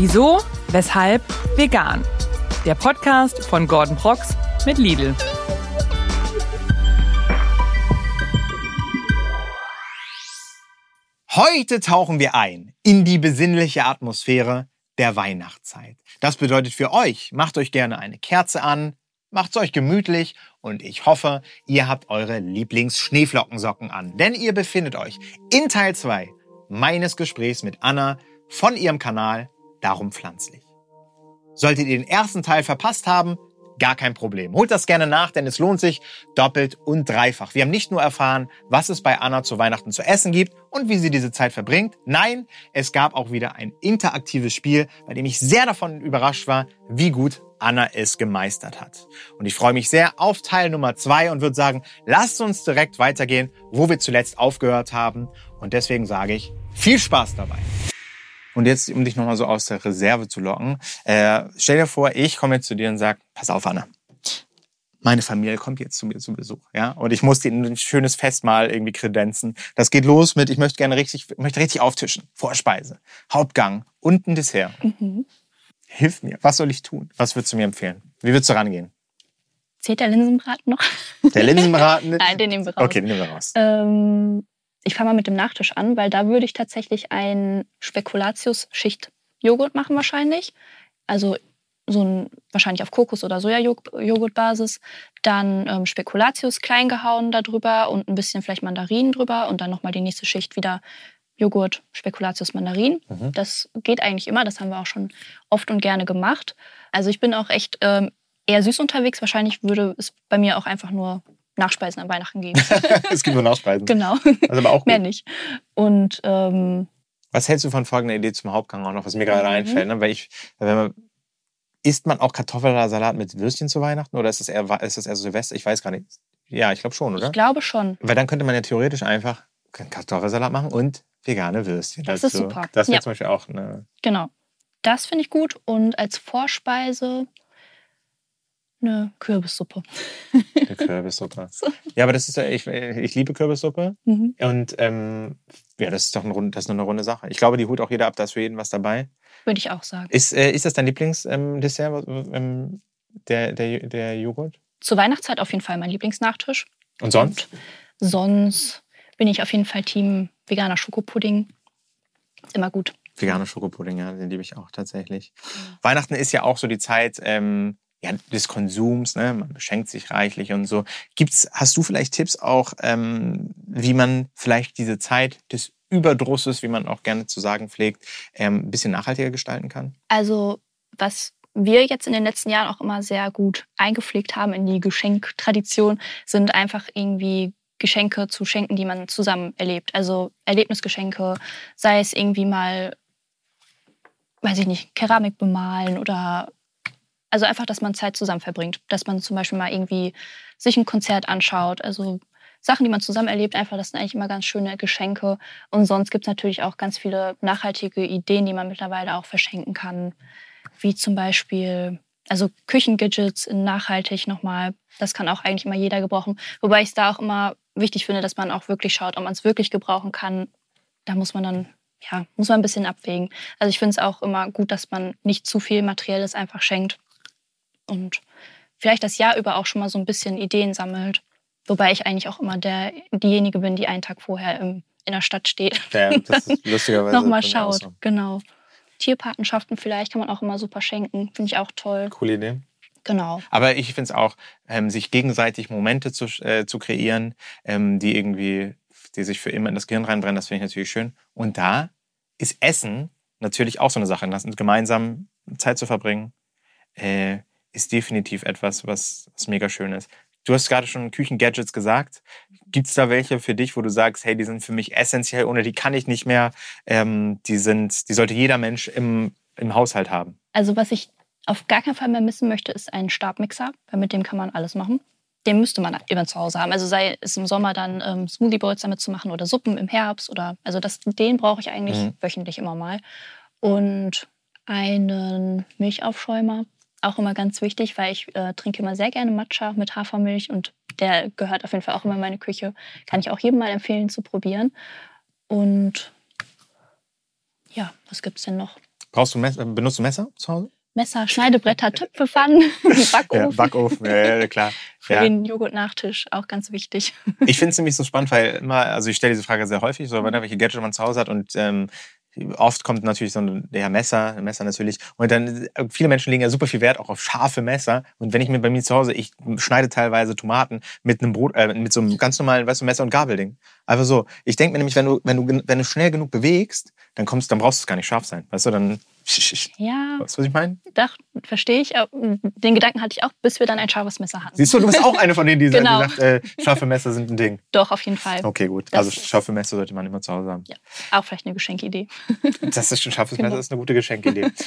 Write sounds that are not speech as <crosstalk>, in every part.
Wieso, weshalb, vegan. Der Podcast von Gordon Prox mit Lidl. Heute tauchen wir ein in die besinnliche Atmosphäre der Weihnachtszeit. Das bedeutet für euch, macht euch gerne eine Kerze an, macht's euch gemütlich und ich hoffe, ihr habt eure Lieblings-Schneeflockensocken an, denn ihr befindet euch in Teil 2 meines Gesprächs mit Anna von ihrem Kanal Darum Pflanzlich. Solltet ihr den ersten Teil verpasst haben, gar kein Problem. Holt das gerne nach, denn es lohnt sich doppelt und dreifach. Wir haben nicht nur erfahren, was es bei Anna zu Weihnachten zu essen gibt und wie sie diese Zeit verbringt. Nein, es gab auch wieder ein interaktives Spiel, bei dem ich sehr davon überrascht war, wie gut Anna es gemeistert hat. Und ich freue mich sehr auf Teil Nummer zwei und würde sagen, lasst uns direkt weitergehen, wo wir zuletzt aufgehört haben. Und deswegen sage ich, viel Spaß dabei. Und jetzt, um dich nochmal so aus der Reserve zu locken, äh, stell dir vor, ich komme jetzt zu dir und sag, pass auf, Anna. Meine Familie kommt jetzt zu mir zu Besuch, ja, und ich muss denen ein schönes Festmahl irgendwie kredenzen. Das geht los mit, ich möchte gerne richtig, möchte richtig auftischen, Vorspeise, Hauptgang und ein Dessert. Mhm. Hilf mir, was soll ich tun? Was würdest du mir empfehlen? Wie würdest du rangehen? Zählt der Linsenbraten noch? Der Linsenbraten? <laughs> Nein, den nehmen wir raus. Okay, den nehmen wir raus. Ähm, ich fange mal mit dem Nachtisch an, weil da würde ich tatsächlich ein Spekulatius-Schicht-Joghurt machen wahrscheinlich. Also so ein wahrscheinlich auf Kokos- oder Sojajoghurt-Basis. Dann ähm, Spekulatius klein gehauen darüber und ein bisschen vielleicht Mandarinen drüber und dann nochmal die nächste Schicht wieder Joghurt, Spekulatius, Mandarin. Mhm. Das geht eigentlich immer, das haben wir auch schon oft und gerne gemacht. Also ich bin auch echt ähm, eher süß unterwegs. Wahrscheinlich würde es bei mir auch einfach nur Nachspeisen an Weihnachten geben. <laughs> es gibt nur Nachspeisen. Genau. Also aber auch gut. Mehr nicht. Und ähm, was hältst du von folgender Idee zum Hauptgang auch noch, was mir gerade mhm. einfällt? Ne? Weil ich, wenn man, isst man auch Kartoffelsalat mit Würstchen zu Weihnachten oder ist das eher, ist das eher Silvester? Ich weiß gar nicht. Ja, ich glaube schon, oder? Ich glaube schon. Weil dann könnte man ja theoretisch einfach Kartoffelsalat machen und vegane Würstchen. Das ist super. Das wäre ja. zum Beispiel auch eine. Genau. Das finde ich gut. Und als Vorspeise eine Kürbissuppe. Eine Kürbissuppe. <laughs> Ja, aber das ist ja, ich, ich liebe Kürbissuppe. Mhm. Und ähm, ja, das ist doch ein, das ist eine runde Sache. Ich glaube, die holt auch jeder ab, da ist für jeden was dabei. Würde ich auch sagen. Ist, äh, ist das dein Lieblingsdessert, ähm, der, der, der Joghurt? Zur Weihnachtszeit auf jeden Fall mein Lieblingsnachtisch. Und sonst? Und sonst bin ich auf jeden Fall Team veganer Schokopudding. Ist immer gut. Veganer Schokopudding, ja, den liebe ich auch tatsächlich. Mhm. Weihnachten ist ja auch so die Zeit, ähm, ja, des Konsums, ne? man beschenkt sich reichlich und so. Gibt's, hast du vielleicht Tipps auch, ähm, wie man vielleicht diese Zeit des Überdrusses, wie man auch gerne zu sagen pflegt, ähm, ein bisschen nachhaltiger gestalten kann? Also was wir jetzt in den letzten Jahren auch immer sehr gut eingepflegt haben in die Geschenktradition, sind einfach irgendwie Geschenke zu schenken, die man zusammen erlebt. Also Erlebnisgeschenke, sei es irgendwie mal, weiß ich nicht, Keramik bemalen oder also einfach, dass man Zeit zusammen verbringt. Dass man zum Beispiel mal irgendwie sich ein Konzert anschaut. Also Sachen, die man zusammen erlebt, einfach, das sind eigentlich immer ganz schöne Geschenke. Und sonst gibt es natürlich auch ganz viele nachhaltige Ideen, die man mittlerweile auch verschenken kann. Wie zum Beispiel, also Küchengadgets in nachhaltig nochmal. Das kann auch eigentlich immer jeder gebrauchen. Wobei ich es da auch immer wichtig finde, dass man auch wirklich schaut, ob man es wirklich gebrauchen kann. Da muss man dann ja, muss man ein bisschen abwägen. Also ich finde es auch immer gut, dass man nicht zu viel Materielles einfach schenkt, und vielleicht das Jahr über auch schon mal so ein bisschen Ideen sammelt. Wobei ich eigentlich auch immer der, diejenige bin, die einen Tag vorher im, in der Stadt steht. Ja, das ist <laughs> lustigerweise. Nochmal schaut, so. genau. Tierpatenschaften vielleicht kann man auch immer super schenken. Finde ich auch toll. Coole Idee. Genau. Aber ich finde es auch, ähm, sich gegenseitig Momente zu, äh, zu kreieren, ähm, die irgendwie, die sich für immer in das Gehirn reinbrennen, das finde ich natürlich schön. Und da ist Essen natürlich auch so eine Sache, gemeinsam Zeit zu verbringen. Äh, ist definitiv etwas, was, was mega schön ist. Du hast gerade schon Küchengadgets gesagt. Gibt es da welche für dich, wo du sagst, hey, die sind für mich essentiell, ohne die kann ich nicht mehr. Ähm, die sind, die sollte jeder Mensch im, im Haushalt haben. Also was ich auf gar keinen Fall mehr missen möchte, ist ein Stabmixer, weil mit dem kann man alles machen. Den müsste man immer zu Hause haben. Also sei es im Sommer dann ähm, Smoothie Bowls damit zu machen oder Suppen im Herbst oder also das, den brauche ich eigentlich mhm. wöchentlich immer mal. Und einen Milchaufschäumer, auch immer ganz wichtig, weil ich äh, trinke immer sehr gerne Matcha mit Hafermilch und der gehört auf jeden Fall auch immer in meine Küche. Kann ich auch jedem mal empfehlen zu probieren. Und ja, was gibt es denn noch? Brauchst du Messer, benutzt du Messer zu Hause? Messer, Schneidebretter, Töpfe, Pfannen, <laughs> <laughs> Backofen. Ja, Backofen, ja, klar. Für Ja. den Joghurt-Nachtisch auch ganz wichtig. Ich finde es nämlich so spannend, weil immer, also ich stelle diese Frage sehr häufig, so wenn er welche Gadget man zu Hause hat und ähm, oft kommt natürlich so ein ja, Messer, ein Messer natürlich. Und dann, äh, viele Menschen legen ja super viel Wert auch auf scharfe Messer. Und wenn ich mir bei mir zu Hause, ich schneide teilweise Tomaten mit einem Brot, äh, mit so einem ganz normalen, weißt du, Messer- und Gabelding. Einfach so. Ich denke mir nämlich, wenn du, wenn du, wenn du schnell genug bewegst, dann kommst, dann brauchst du es gar nicht scharf sein. Weißt du, dann, Ja, weißt du, was ich meine? doch, verstehe ich. Aber Den Gedanken hatte ich auch, bis wir dann ein scharfes Messer hatten. Siehst du, du bist auch eine von denen, die Genau. sagt, äh, scharfe Messer sind ein Ding. <laughs> Doch, auf jeden Fall. Okay, gut. Das- also scharfe Messer sollte man immer zu Hause haben. Ja, auch vielleicht eine Geschenkidee. <laughs> Das ist schon scharfes Genau. Messer, das ist eine gute Geschenkidee. <laughs>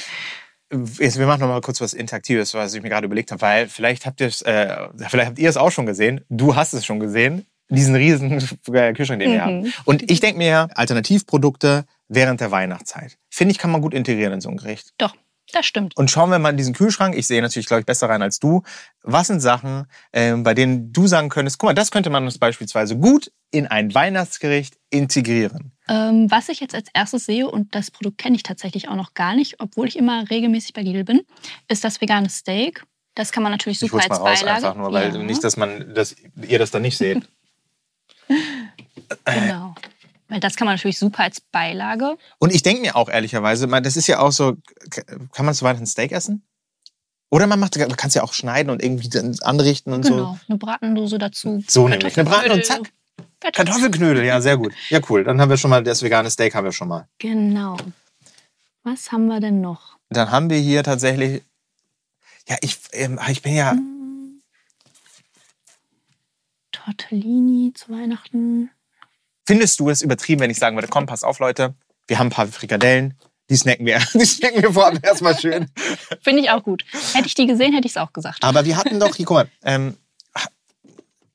Jetzt, wir machen noch mal kurz was Interaktives, was ich mir gerade überlegt habe, weil vielleicht habt ihr es, äh, vielleicht habt ihr es auch schon gesehen. Du hast es schon gesehen, diesen riesen <laughs> Kühlschrank, den wir Mhm. haben. Und ich denke mir, Alternativprodukte während der Weihnachtszeit. Finde ich, kann man gut integrieren in so ein Gericht. Doch, das stimmt. Und schauen wir mal in diesen Kühlschrank. Ich sehe natürlich, glaube ich, besser rein als du. Was sind Sachen, ähm, bei denen du sagen könntest, guck mal, das könnte man uns beispielsweise gut in ein Weihnachtsgericht integrieren. Ähm, was ich jetzt als erstes sehe, und das Produkt kenne ich tatsächlich auch noch gar nicht, obwohl ich immer regelmäßig bei Lidl bin, ist das vegane Steak. Das kann man natürlich Ich super mal als raus Beilage. einfach nur, weil ja, nicht, dass man, dass ihr das dann nicht seht. <laughs> genau. Weil das kann man natürlich super als Beilage. Und ich denke mir auch ehrlicherweise, das ist ja auch so, kann man zu Weihnachten Steak essen? Oder man macht, man kann es ja auch schneiden und irgendwie anrichten und Genau. Eine Bratendose dazu. so. So nämlich. Eine Braten und zack. Kartoffelknödel, ja, sehr gut. Ja, cool. Dann haben wir schon mal das vegane Steak haben wir schon mal. Genau. Was haben wir denn noch? Dann haben wir hier tatsächlich, ja, ich, ähm, ich bin ja, Tortellini zu Weihnachten. findest du es übertrieben, wenn ich sagen würde, komm, pass auf, Leute, wir haben ein paar Frikadellen, die snacken wir, <laughs> die snacken wir vorab erstmal schön. Finde ich auch gut. Hätte ich die gesehen, hätte ich es auch gesagt. Aber wir hatten doch, hier, guck mal, ähm,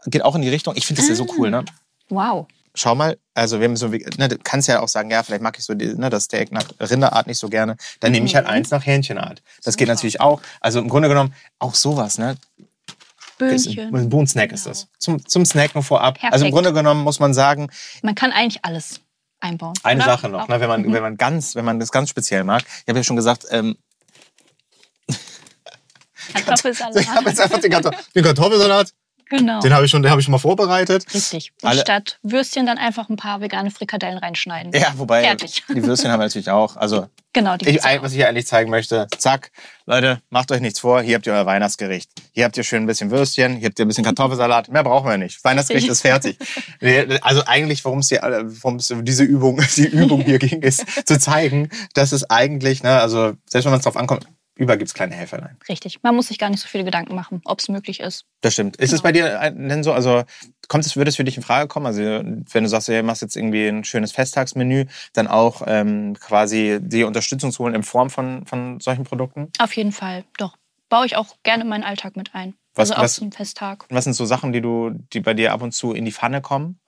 geht auch in die Richtung, ich finde das ja so cool, ne? Wow. schau mal, also wir haben so, ne, du kannst ja auch sagen, ja, vielleicht mag ich so die, ne, das Steak nach Rinderart nicht so gerne. Dann nehme ich halt Mhm. eins nach Hähnchenart. Das geht natürlich auch. Also im Grunde genommen auch sowas, ne? Ist Böhnchen. Ein Bohnen-Snack ist Genau. das. Zum, zum Snacken vorab. Perfekt. Also im Grunde genommen muss man sagen, Man kann eigentlich alles einbauen. eine oder? Sache noch, ne, wenn man, Mhm. wenn man ganz, wenn man das ganz speziell mag. Ich habe ja schon gesagt, ähm, Kartoffelsalat. <laughs> ich habe jetzt einfach den, Kartoff den Kartoffelsalat, genau. den habe ich schon, den habe ich schon mal vorbereitet. Richtig. Und Alle- statt Würstchen dann einfach ein paar vegane Frikadellen reinschneiden. Ja, wobei Fertig. die Würstchen haben wir natürlich auch. Also <laughs> Genau, die Ich, auch. was ich hier eigentlich zeigen möchte, zack, Leute, macht euch nichts vor, hier habt ihr euer Weihnachtsgericht. Hier habt ihr schön ein bisschen Würstchen, hier habt ihr ein bisschen Kartoffelsalat, mehr brauchen wir nicht. Weihnachtsgericht ist fertig. Also eigentlich, worum es hier, worum es diese Übung, <laughs> die Übung hier ging, ist zu zeigen, dass es eigentlich, ne, also selbst wenn man es drauf ankommt, überall gibt's kleine Helferlein. Richtig. Man muss sich gar nicht so viele Gedanken machen, ob es möglich ist. Das stimmt. Ist es Genau. bei dir ein- denn so, also kommt es, würde es für dich in Frage kommen? Also wenn du sagst, du machst jetzt irgendwie ein schönes Festtagsmenü, dann auch ähm, quasi die Unterstützung zu holen in Form von, von solchen Produkten? Auf jeden Fall. Doch. Baue ich auch gerne in meinen Alltag mit ein. Was- also auch was- zum Festtag. Was sind so Sachen, die du, die bei dir ab und zu in die Pfanne kommen?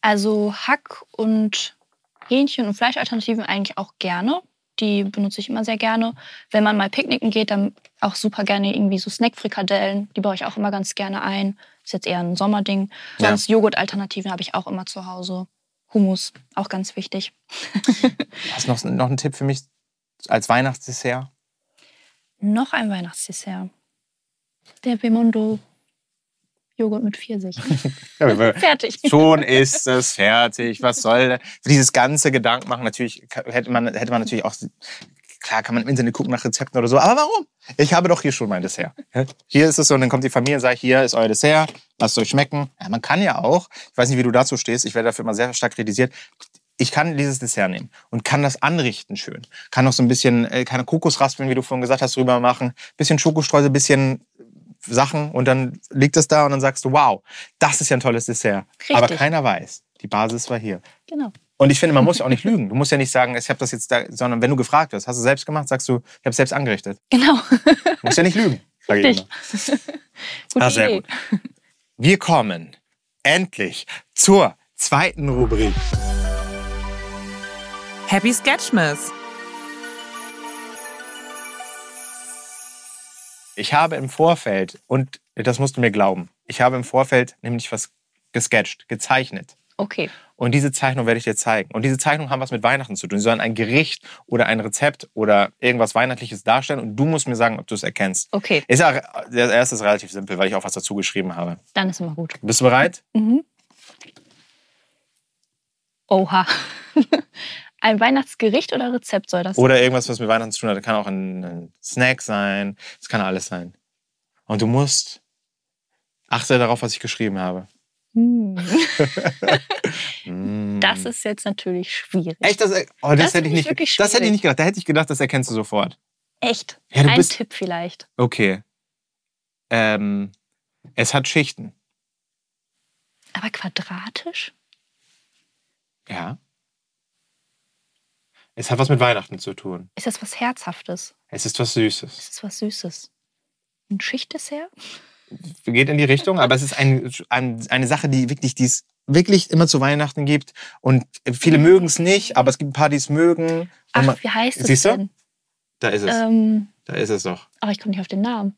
Also Hack und Hähnchen und Fleischalternativen eigentlich auch gerne. Die benutze ich immer sehr gerne. Wenn man mal picknicken geht, dann auch super gerne irgendwie so Snackfrikadellen. Die baue ich auch immer ganz gerne ein. Ist jetzt eher ein Sommerding. Ja. Sonst Joghurtalternativen habe ich auch immer zu Hause. Hummus, auch ganz wichtig. <laughs> Hast du noch, noch einen Tipp für mich als Weihnachtsdessert? Noch ein Weihnachtsdessert. Der Bemondo Joghurt mit Pfirsich. <laughs> <laughs> Fertig. Schon ist es fertig. Was soll denn? dieses ganze Gedanken machen? Natürlich hätte man, hätte man natürlich auch. Klar kann man im Internet gucken nach Rezepten oder so. Aber warum? Ich habe doch hier schon mein Dessert. Hier ist es so, und dann kommt die Familie und sagt, hier ist euer Dessert, lasst euch schmecken. Ja, man kann ja auch, ich weiß nicht, wie du dazu stehst, ich werde dafür immer sehr stark kritisiert. Ich kann dieses Dessert nehmen und kann das anrichten schön. Kann noch so ein bisschen, äh, keine Kokosraspeln, wie du vorhin gesagt hast, drüber machen. Bisschen Schokostreusel, bisschen Sachen und dann liegt es da und dann sagst du, wow, das ist ja ein tolles Dessert. Richtig. Aber keiner weiß, die Basis war hier. Genau. Und ich finde, man muss ja auch nicht lügen. Du musst ja nicht sagen, ich habe das jetzt da, sondern wenn du gefragt wirst, hast du selbst gemacht, sagst du, ich habe selbst angerichtet. Genau. Du musst ja nicht lügen. Sag ich Richtig. immer. <laughs> Gute Ah, sehr Idee. gut. Wir kommen endlich zur zweiten Rubrik. Happy Sketchmas. Ich habe im Vorfeld, und das musst du mir glauben, ich habe im Vorfeld nämlich was gesketcht, gezeichnet. Okay. Und diese Zeichnung werde ich dir zeigen. Und diese Zeichnungen haben was mit Weihnachten zu tun. Sie sollen ein Gericht oder ein Rezept oder irgendwas Weihnachtliches darstellen. Und du musst mir sagen, ob du es erkennst. Okay, Ist ja, der erste ist relativ simpel, weil ich auch was dazu geschrieben habe. dann ist immer gut. Bist du bereit? Mhm. Oha. <laughs> Ein Weihnachtsgericht oder Rezept soll das sein? Oder irgendwas, was mit Weihnachten zu tun hat. Das kann auch ein, ein Snack sein. Das kann alles sein. Und du musst, achte darauf, was ich geschrieben habe. Hm. <laughs> Das ist jetzt natürlich schwierig. Echt? Das, oh, das, Das hätte ich nicht, wirklich das hätte ich nicht gedacht. Da hätte ich gedacht, das erkennst du sofort. Echt? Ja, du Ein bist- Tipp vielleicht. Okay. Ähm, es hat Schichten. Aber quadratisch? Ja. Es hat was mit Weihnachten zu tun. Ist das was Herzhaftes? Es ist was Süßes. Ist das was Süßes? Ein Schichtdessert? Geht in die Richtung, aber es ist ein, ein, eine Sache, die wirklich, die es wirklich immer zu Weihnachten gibt. Und viele mögen es nicht, aber es gibt ein paar, die es mögen. Ach, man- wie heißt es Siehst du? denn? da ist es. Ähm, Da ist es doch. aber ich komme nicht auf den Namen.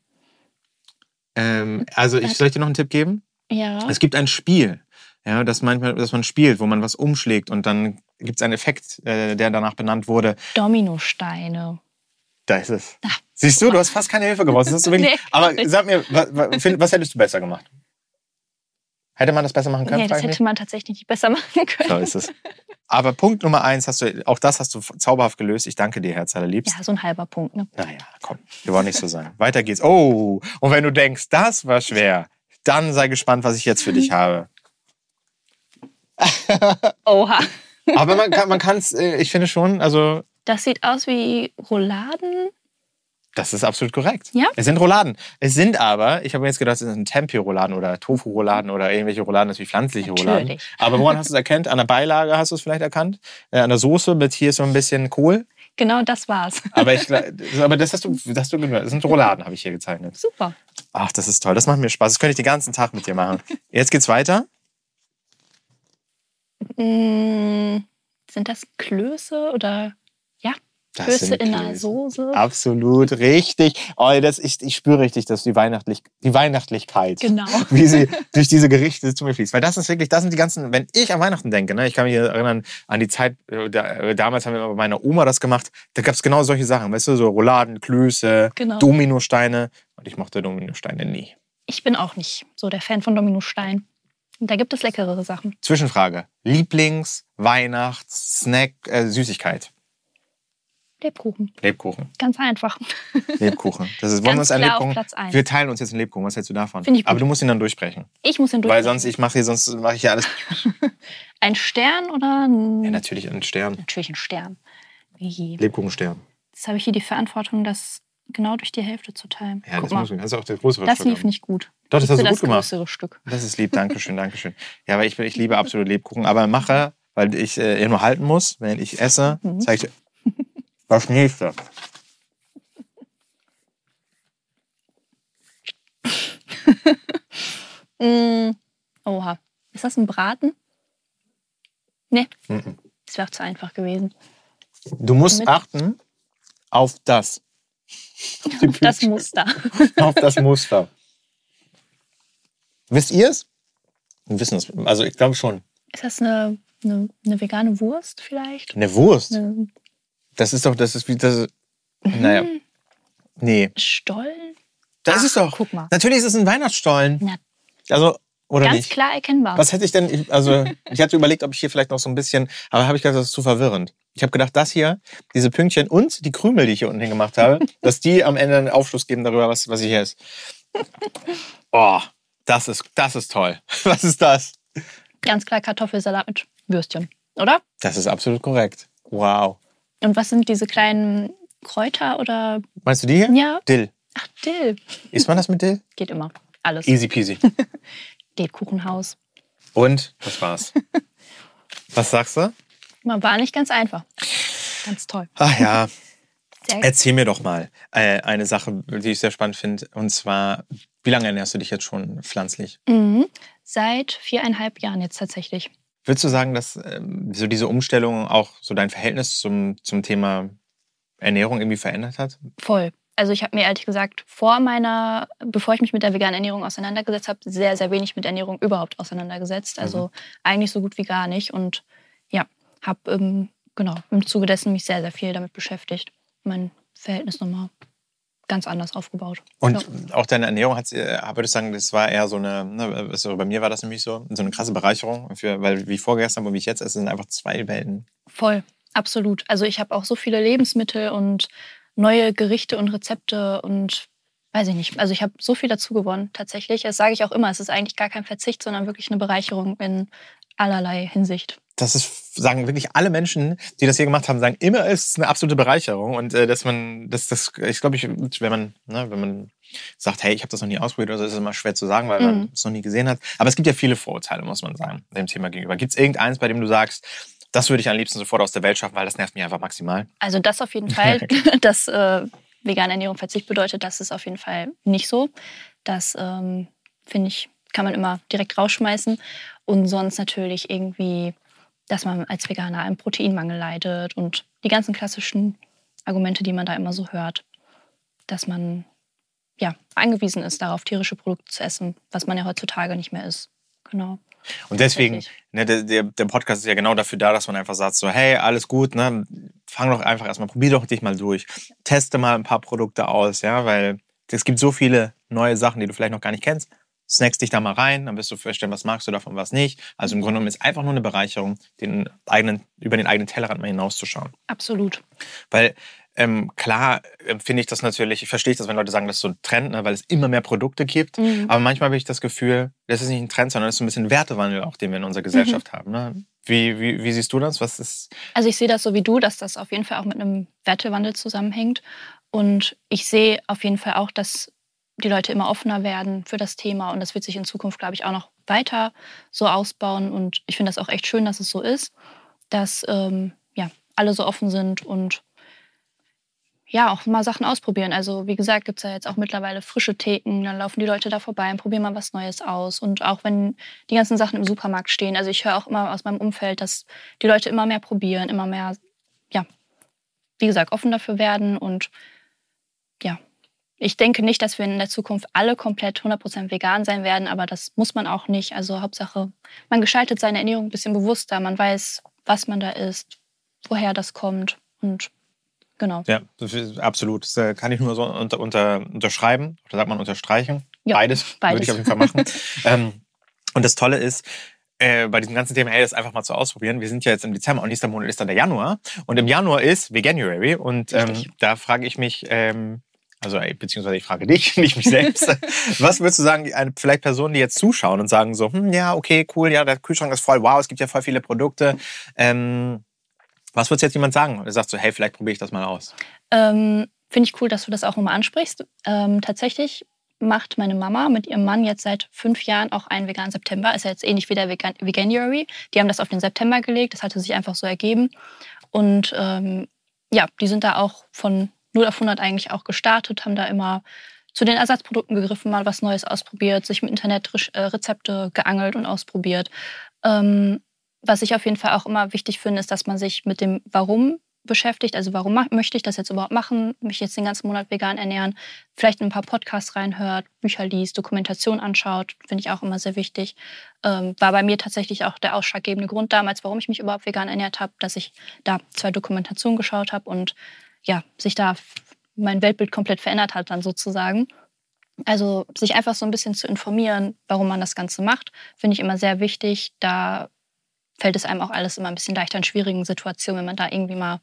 Ähm, also ich soll ich dir noch einen Tipp geben? Ja. Es gibt ein Spiel, ja, das manchmal, das man spielt, wo man was umschlägt und dann gibt es einen Effekt, äh, der danach benannt wurde. Dominosteine. Da ist es. Ah, Siehst du, du hast fast keine Hilfe gebraucht. <laughs> Nee, aber sag mir, was, was, hättest du besser gemacht? Hätte man das besser machen können? Nee, das hätte man tatsächlich nicht besser <laughs> machen können. So ist es. Aber Punkt Nummer eins hast du, auch das hast du zauberhaft gelöst. Ich danke dir, Herz allerliebst. Ja, so ein halber Punkt. Ne? Naja, komm, wir wollen nicht so sein. Weiter geht's. Oh, und wenn du denkst, das war schwer, dann sei gespannt, was ich jetzt für dich <laughs> habe. Oha. Aber man kann, man kann's, äh, ich finde schon, also Das sieht aus wie Rouladen. Das ist absolut korrekt. Ja? Es sind Rouladen. Es sind aber, ich habe mir jetzt gedacht, es sind Tempeh-Rouladen oder Tofu-Rouladen oder irgendwelche Rouladen, natürlich pflanzliche Rouladen. Natürlich. Aber woran hast du es erkannt? An der Beilage hast du es vielleicht erkannt? Äh, an der Soße mit hier so ein bisschen Kohl? Genau das war's. Aber, ich, aber das hast du, das hast du gehört. Das sind Rouladen, habe ich hier gezeichnet. Super. Ach, das ist toll. Das macht mir Spaß. Das könnte ich den ganzen Tag mit dir machen. Jetzt geht's weiter. Mm, sind das Klöße oder ja, Das Klöße in einer. Soße? Absolut richtig. Oh, das, ich, ich spüre richtig, dass die, Weihnachtlich, die Weihnachtlichkeit, Genau. <laughs> wie sie durch diese Gerichte zu mir fließt. Weil das ist wirklich, das sind die ganzen, wenn ich an Weihnachten denke, ne, ich kann mich erinnern an die Zeit, äh, da, äh, damals haben wir bei meiner Oma das gemacht, da gab es genau solche Sachen, weißt du, so Rouladen, Klöße, Genau. Dominosteine. Und ich mochte Dominosteine nie. Ich bin auch nicht so der Fan von Dominostein. Da gibt es leckerere Sachen. Zwischenfrage. Lieblings-, Weihnachts-, Snack, äh, Süßigkeit. Lebkuchen. Lebkuchen. Ganz einfach. Lebkuchen. <laughs> Das ist, wollen wir uns einen Lebkuchen? Eins. Wir teilen uns jetzt einen Lebkuchen. Was hältst du davon? Finde ich gut. Aber du musst ihn dann durchbrechen. Ich muss Weil durchbrechen. sonst, ich mache hier, sonst mache ich ja alles. <laughs> Ein Stern oder ein, Ja, natürlich ein Stern. natürlich ein Stern. Lebkuchenstern. Jetzt habe ich hier die Verantwortung, das genau durch die Hälfte zu teilen. Ja, Guck das mal, muss man. Das ist auch der größere das Stück lief haben. nicht gut. Doch, das Ich hast du gut gemacht. größere Stück. Das ist lieb. Dankeschön, Dankeschön. Ja, aber ich, ich liebe <laughs> absolut Lebkuchen. Aber mache, weil ich äh, nur halten muss, wenn ich esse, Mhm. zeige ich dir das nächste. Mm, oha. Ist das ein Braten? Nee, Mhm. das wäre zu einfach gewesen. Du musst Mit- achten auf das. <laughs> Auf Das Muster. <laughs> auf das Muster. Wisst ihr es? Wir wissen es. Also ich glaube schon. Ist das eine, eine, eine vegane Wurst vielleicht? Eine Wurst. Eine Das ist doch, das ist wie das. Naja. Mhm. Nee. Stollen? Das Ach, ist doch. guck mal. Natürlich ist es ein Weihnachtsstollen. Na, Also, oder ganz nicht? klar erkennbar. Was hätte ich denn, ich- also <laughs> ich hatte überlegt, ob ich hier vielleicht noch so ein bisschen, aber habe ich gedacht, das ist zu verwirrend. Ich habe gedacht, das hier, diese Pünktchen und die Krümel, die ich hier unten hin gemacht habe, <laughs> dass die am Ende einen Aufschluss geben darüber, was, was ich hier esse. Oh, das ist, das ist toll. <laughs> Was ist das? Ganz klar Kartoffelsalat mit Würstchen, oder? Das ist absolut korrekt. Wow. Und was sind diese kleinen Kräuter oder Meinst du die hier? ja? Dill. Ach, Dill. Isst man das mit Dill? Geht immer. Alles. Easy peasy. Lebkuchenhaus. Und das war's. <laughs> Was sagst du? Man war nicht ganz einfach. Ganz toll. Ach ja, <laughs> erzähl mir doch mal äh, eine Sache, die ich sehr spannend finde. Und zwar, wie lange ernährst du dich jetzt schon pflanzlich? Mhm. Seit viereinhalb Jahren jetzt tatsächlich. Würdest du sagen, dass ähm, so diese Umstellung auch so dein Verhältnis zum, zum Thema Ernährung irgendwie verändert hat? Voll. Also ich habe mir ehrlich gesagt vor meiner, bevor ich mich mit der veganen Ernährung auseinandergesetzt habe, sehr, sehr wenig mit Ernährung überhaupt auseinandergesetzt. Also mhm. eigentlich so gut wie gar nicht. Und ja, habe ähm, genau im Zuge dessen mich sehr, sehr viel damit beschäftigt. Mein Verhältnis nochmal ganz anders aufgebaut. Und ja. auch deine Ernährung hat, äh, würde ich sagen, das war eher so eine, ne, also bei mir war das nämlich so, so eine krasse Bereicherung, für, weil wie vorgestern und wie ich jetzt esse, sind einfach zwei Welten. Voll, absolut. Also ich habe auch so viele Lebensmittel und neue Gerichte und Rezepte und weiß ich nicht. Also ich habe so viel dazu gewonnen, tatsächlich. Das sage ich auch immer. Es ist eigentlich gar kein Verzicht, sondern wirklich eine Bereicherung in allerlei Hinsicht das ist, sagen wirklich alle Menschen, die das hier gemacht haben, sagen immer, es ist eine absolute Bereicherung und äh, dass man, das, das, ich glaube, ich, wenn man, ne, wenn man sagt, hey, ich habe das noch nie ausprobiert, oder so, ist es immer schwer zu sagen, weil mhm. man es noch nie gesehen hat. Aber es gibt ja viele Vorurteile, muss man sagen, dem Thema gegenüber. Gibt es irgendeins, bei dem du sagst, das würde ich am liebsten sofort aus der Welt schaffen, weil das nervt mich einfach maximal? Also das auf jeden <laughs> Fall, <laughs> dass äh, vegane Ernährung Verzicht bedeutet, das ist auf jeden Fall nicht so. Das ähm, finde ich, kann man immer direkt rausschmeißen. Und sonst natürlich irgendwie dass man als Veganer einen Proteinmangel leidet und die ganzen klassischen Argumente, die man da immer so hört, dass man ja angewiesen ist, darauf tierische Produkte zu essen, was man ja heutzutage nicht mehr ist. Genau. Und deswegen, ne, der, der, Podcast ist ja genau dafür da, dass man einfach sagt, so, hey, alles gut, ne, fang doch einfach erstmal, probier doch dich mal durch. Teste mal ein paar Produkte aus, ja, weil es gibt so viele neue Sachen, die du vielleicht noch gar nicht kennst snackst dich da mal rein, dann wirst du feststellen, was magst du davon, was nicht. Also im Grunde genommen ist es einfach nur eine Bereicherung, den eigenen, über den eigenen Tellerrand mal hinauszuschauen. Absolut. Weil ähm, klar empfinde ich das natürlich, ich verstehe das, wenn Leute sagen, das ist so ein Trend, ne, weil es immer mehr Produkte gibt. Mhm. Aber manchmal habe ich das Gefühl, das ist nicht ein Trend, sondern das ist so ein bisschen Wertewandel auch, den wir in unserer Gesellschaft mhm. haben. Ne? Wie, wie, wie, siehst du das? Was ist also ich sehe das so wie du, dass das auf jeden Fall auch mit einem Wertewandel zusammenhängt. Und ich sehe auf jeden Fall auch, dass die Leute immer offener werden für das Thema und das wird sich in Zukunft, glaube ich, auch noch weiter so ausbauen. Und ich finde das auch echt schön, dass es so ist, dass ähm, ja, alle so offen sind und ja, auch mal Sachen ausprobieren. Also wie gesagt, gibt es ja jetzt auch mittlerweile frische Theken, dann laufen die Leute da vorbei und probieren mal was Neues aus. Und auch wenn die ganzen Sachen im Supermarkt stehen, also ich höre auch immer aus meinem Umfeld, dass die Leute immer mehr probieren, immer mehr, ja, wie gesagt, offen dafür werden und ja, ich denke nicht, dass wir in der Zukunft alle komplett 100% vegan sein werden, aber das muss man auch nicht. Also Hauptsache, man gestaltet seine Ernährung ein bisschen bewusster. Man weiß, was man da isst, woher das kommt und genau. Ja, absolut. Das äh, kann ich nur so unter, unter, unterschreiben oder sagt man unterstreichen. Ja, beides, beides. würde ich auf jeden Fall machen. <laughs> ähm, und das Tolle ist, äh, bei diesem ganzen Thema, hey, das einfach mal zu ausprobieren. Wir sind ja jetzt im Dezember und nächster Monat ist dann der Januar. Und im Januar ist Veganuary. Und ähm, da frage ich mich, ähm, also beziehungsweise ich frage dich, <laughs> nicht mich selbst. Was würdest du sagen, eine, vielleicht Personen, die jetzt zuschauen und sagen so, hm, ja, okay, cool, ja, der Kühlschrank ist voll, wow, es gibt ja voll viele Produkte. Ähm, was würdest du jetzt jemand sagen? Er sagt so, hey, vielleicht probiere ich das mal aus. Ähm, Finde ich cool, dass du das auch nochmal ansprichst. Ähm, tatsächlich macht meine Mama mit ihrem Mann jetzt seit fünf Jahren auch einen veganen September. Ist ja jetzt ähnlich wie der Vegan Veganuary. Die haben das auf den September gelegt. Das hatte sich einfach so ergeben. Und ähm, ja, die sind da auch von 0 auf 100 eigentlich auch gestartet, haben da immer zu den Ersatzprodukten gegriffen, mal was Neues ausprobiert, sich mit Internetrezepte äh, geangelt und ausprobiert. Ähm, was ich auf jeden Fall auch immer wichtig finde, ist, dass man sich mit dem Warum beschäftigt. Also warum möchte ich das jetzt überhaupt machen? Mich jetzt den ganzen Monat vegan ernähren? Vielleicht ein paar Podcasts reinhört, Bücher liest, Dokumentation anschaut, finde ich auch immer sehr wichtig. Ähm, war bei mir tatsächlich auch der ausschlaggebende Grund damals, warum ich mich überhaupt vegan ernährt habe, dass ich da zwei Dokumentationen geschaut habe und ja, sich da mein Weltbild komplett verändert hat dann sozusagen. Also sich einfach so ein bisschen zu informieren, warum man das Ganze macht, finde ich immer sehr wichtig. Da fällt es einem auch alles immer ein bisschen leichter in schwierigen Situationen, wenn man da irgendwie mal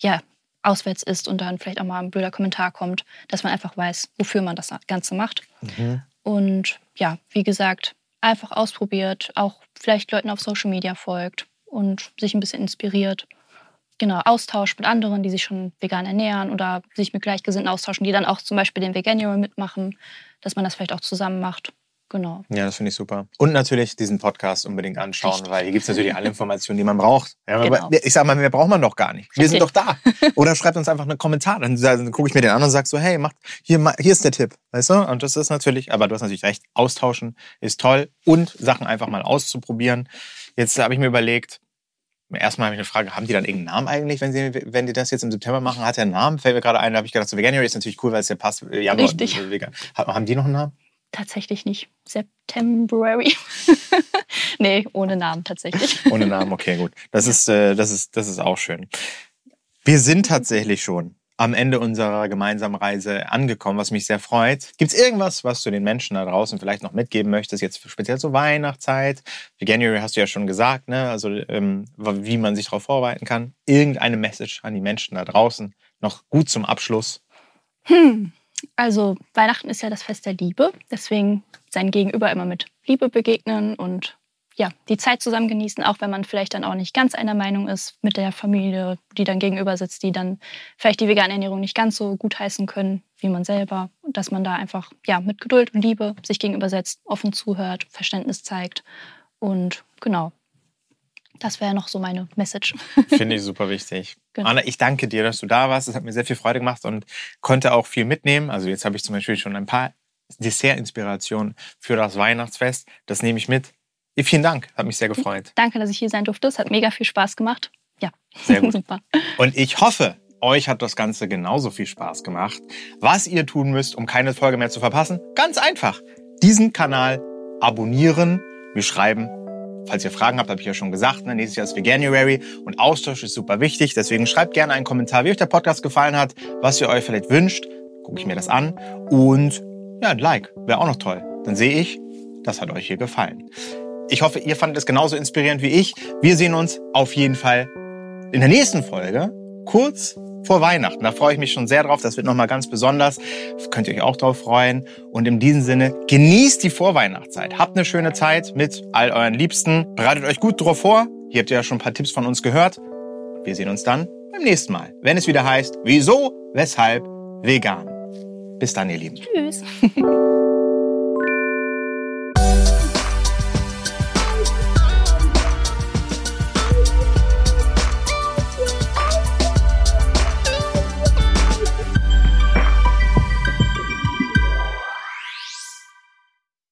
ja, auswärts ist und dann vielleicht auch mal ein blöder Kommentar kommt, dass man einfach weiß, wofür man das Ganze macht. Mhm. Und ja, wie gesagt, einfach ausprobiert, auch vielleicht Leuten auf Social Media folgt und sich ein bisschen inspiriert genau, Austausch mit anderen, die sich schon vegan ernähren oder sich mit Gleichgesinnten austauschen, die dann auch zum Beispiel den Veganuary mitmachen, dass man das vielleicht auch zusammen macht. Genau. Ja, das finde ich super. Und natürlich diesen Podcast unbedingt anschauen, Richtig. weil hier gibt es natürlich alle Informationen, die man braucht. Ja, genau. Ich sage mal, mehr braucht man doch gar nicht. Wir sind doch da. Oder schreibt uns einfach einen Kommentar. Dann, dann gucke ich mir den an und sage so, hey, macht, hier, hier ist der Tipp. Weißt du? Und das ist natürlich, aber du hast natürlich recht, austauschen ist toll und Sachen einfach mal auszuprobieren. Jetzt habe ich mir überlegt, Erstmal habe ich eine Frage, haben die dann irgendeinen Namen eigentlich, wenn, sie, wenn die das jetzt im September machen? Hat der einen Namen? Fällt mir gerade ein, da habe ich gedacht, so Veganuary ist natürlich cool, weil es ja passt. äh, Januar, Richtig. äh. Haben die noch einen Namen? Tatsächlich nicht. Septembrary. <laughs> nee, ohne Namen tatsächlich. <laughs> Ohne Namen, okay, gut. Das ist, äh, das ist, das ist auch schön. Wir sind tatsächlich schon am Ende unserer gemeinsamen Reise angekommen, was mich sehr freut. Gibt es irgendwas, was du den Menschen da draußen vielleicht noch mitgeben möchtest, jetzt speziell zur Weihnachtszeit? January hast du ja schon gesagt, ne? also ähm, wie man sich darauf vorbereiten kann. Irgendeine Message an die Menschen da draußen, noch gut zum Abschluss. Hm. Also Weihnachten ist ja das Fest der Liebe. Deswegen sein Gegenüber immer mit Liebe begegnen und ja, die Zeit zusammen genießen, auch wenn man vielleicht dann auch nicht ganz einer Meinung ist mit der Familie, die dann gegenüber sitzt, die dann vielleicht die vegane Ernährung nicht ganz so gut heißen können wie man selber. Dass man da einfach ja, mit Geduld und Liebe sich gegenübersetzt, offen zuhört, Verständnis zeigt. Und genau, das wäre noch so meine Message. <laughs> Finde ich super wichtig. Genau. Anna, ich danke dir, dass du da warst. Es hat mir sehr viel Freude gemacht und konnte auch viel mitnehmen. Also jetzt habe ich zum Beispiel schon ein paar Dessert-Inspirationen für das Weihnachtsfest. Das nehme ich mit. Vielen Dank, hat mich sehr gefreut. Danke, dass ich hier sein durfte. Es hat mega viel Spaß gemacht. Ja, <laughs> Sehr gut. super. Und ich hoffe, euch hat das Ganze genauso viel Spaß gemacht. Was ihr tun müsst, um keine Folge mehr zu verpassen? Ganz einfach. Diesen Kanal abonnieren, mir schreiben. Falls ihr Fragen habt, habe ich ja schon gesagt, ne? nächstes Jahr ist Veganuary und Austausch ist super wichtig. Deswegen schreibt gerne einen Kommentar, wie euch der Podcast gefallen hat, was ihr euch vielleicht wünscht. Gucke ich mir das an. Und ja, ein Like wäre auch noch toll. Dann sehe ich, das hat euch hier gefallen. Ich hoffe, ihr fandet es genauso inspirierend wie ich. Wir sehen uns auf jeden Fall in der nächsten Folge, kurz vor Weihnachten. Da freue ich mich schon sehr drauf. Das wird nochmal ganz besonders. Könnt ihr euch auch drauf freuen. Und in diesem Sinne, genießt die Vorweihnachtszeit. Habt eine schöne Zeit mit all euren Liebsten. Bereitet euch gut drauf vor. Hier habt ihr ja schon ein paar Tipps von uns gehört. Wir sehen uns dann beim nächsten Mal, wenn es wieder heißt, wieso, weshalb, vegan. Bis dann, ihr Lieben. Tschüss. <laughs>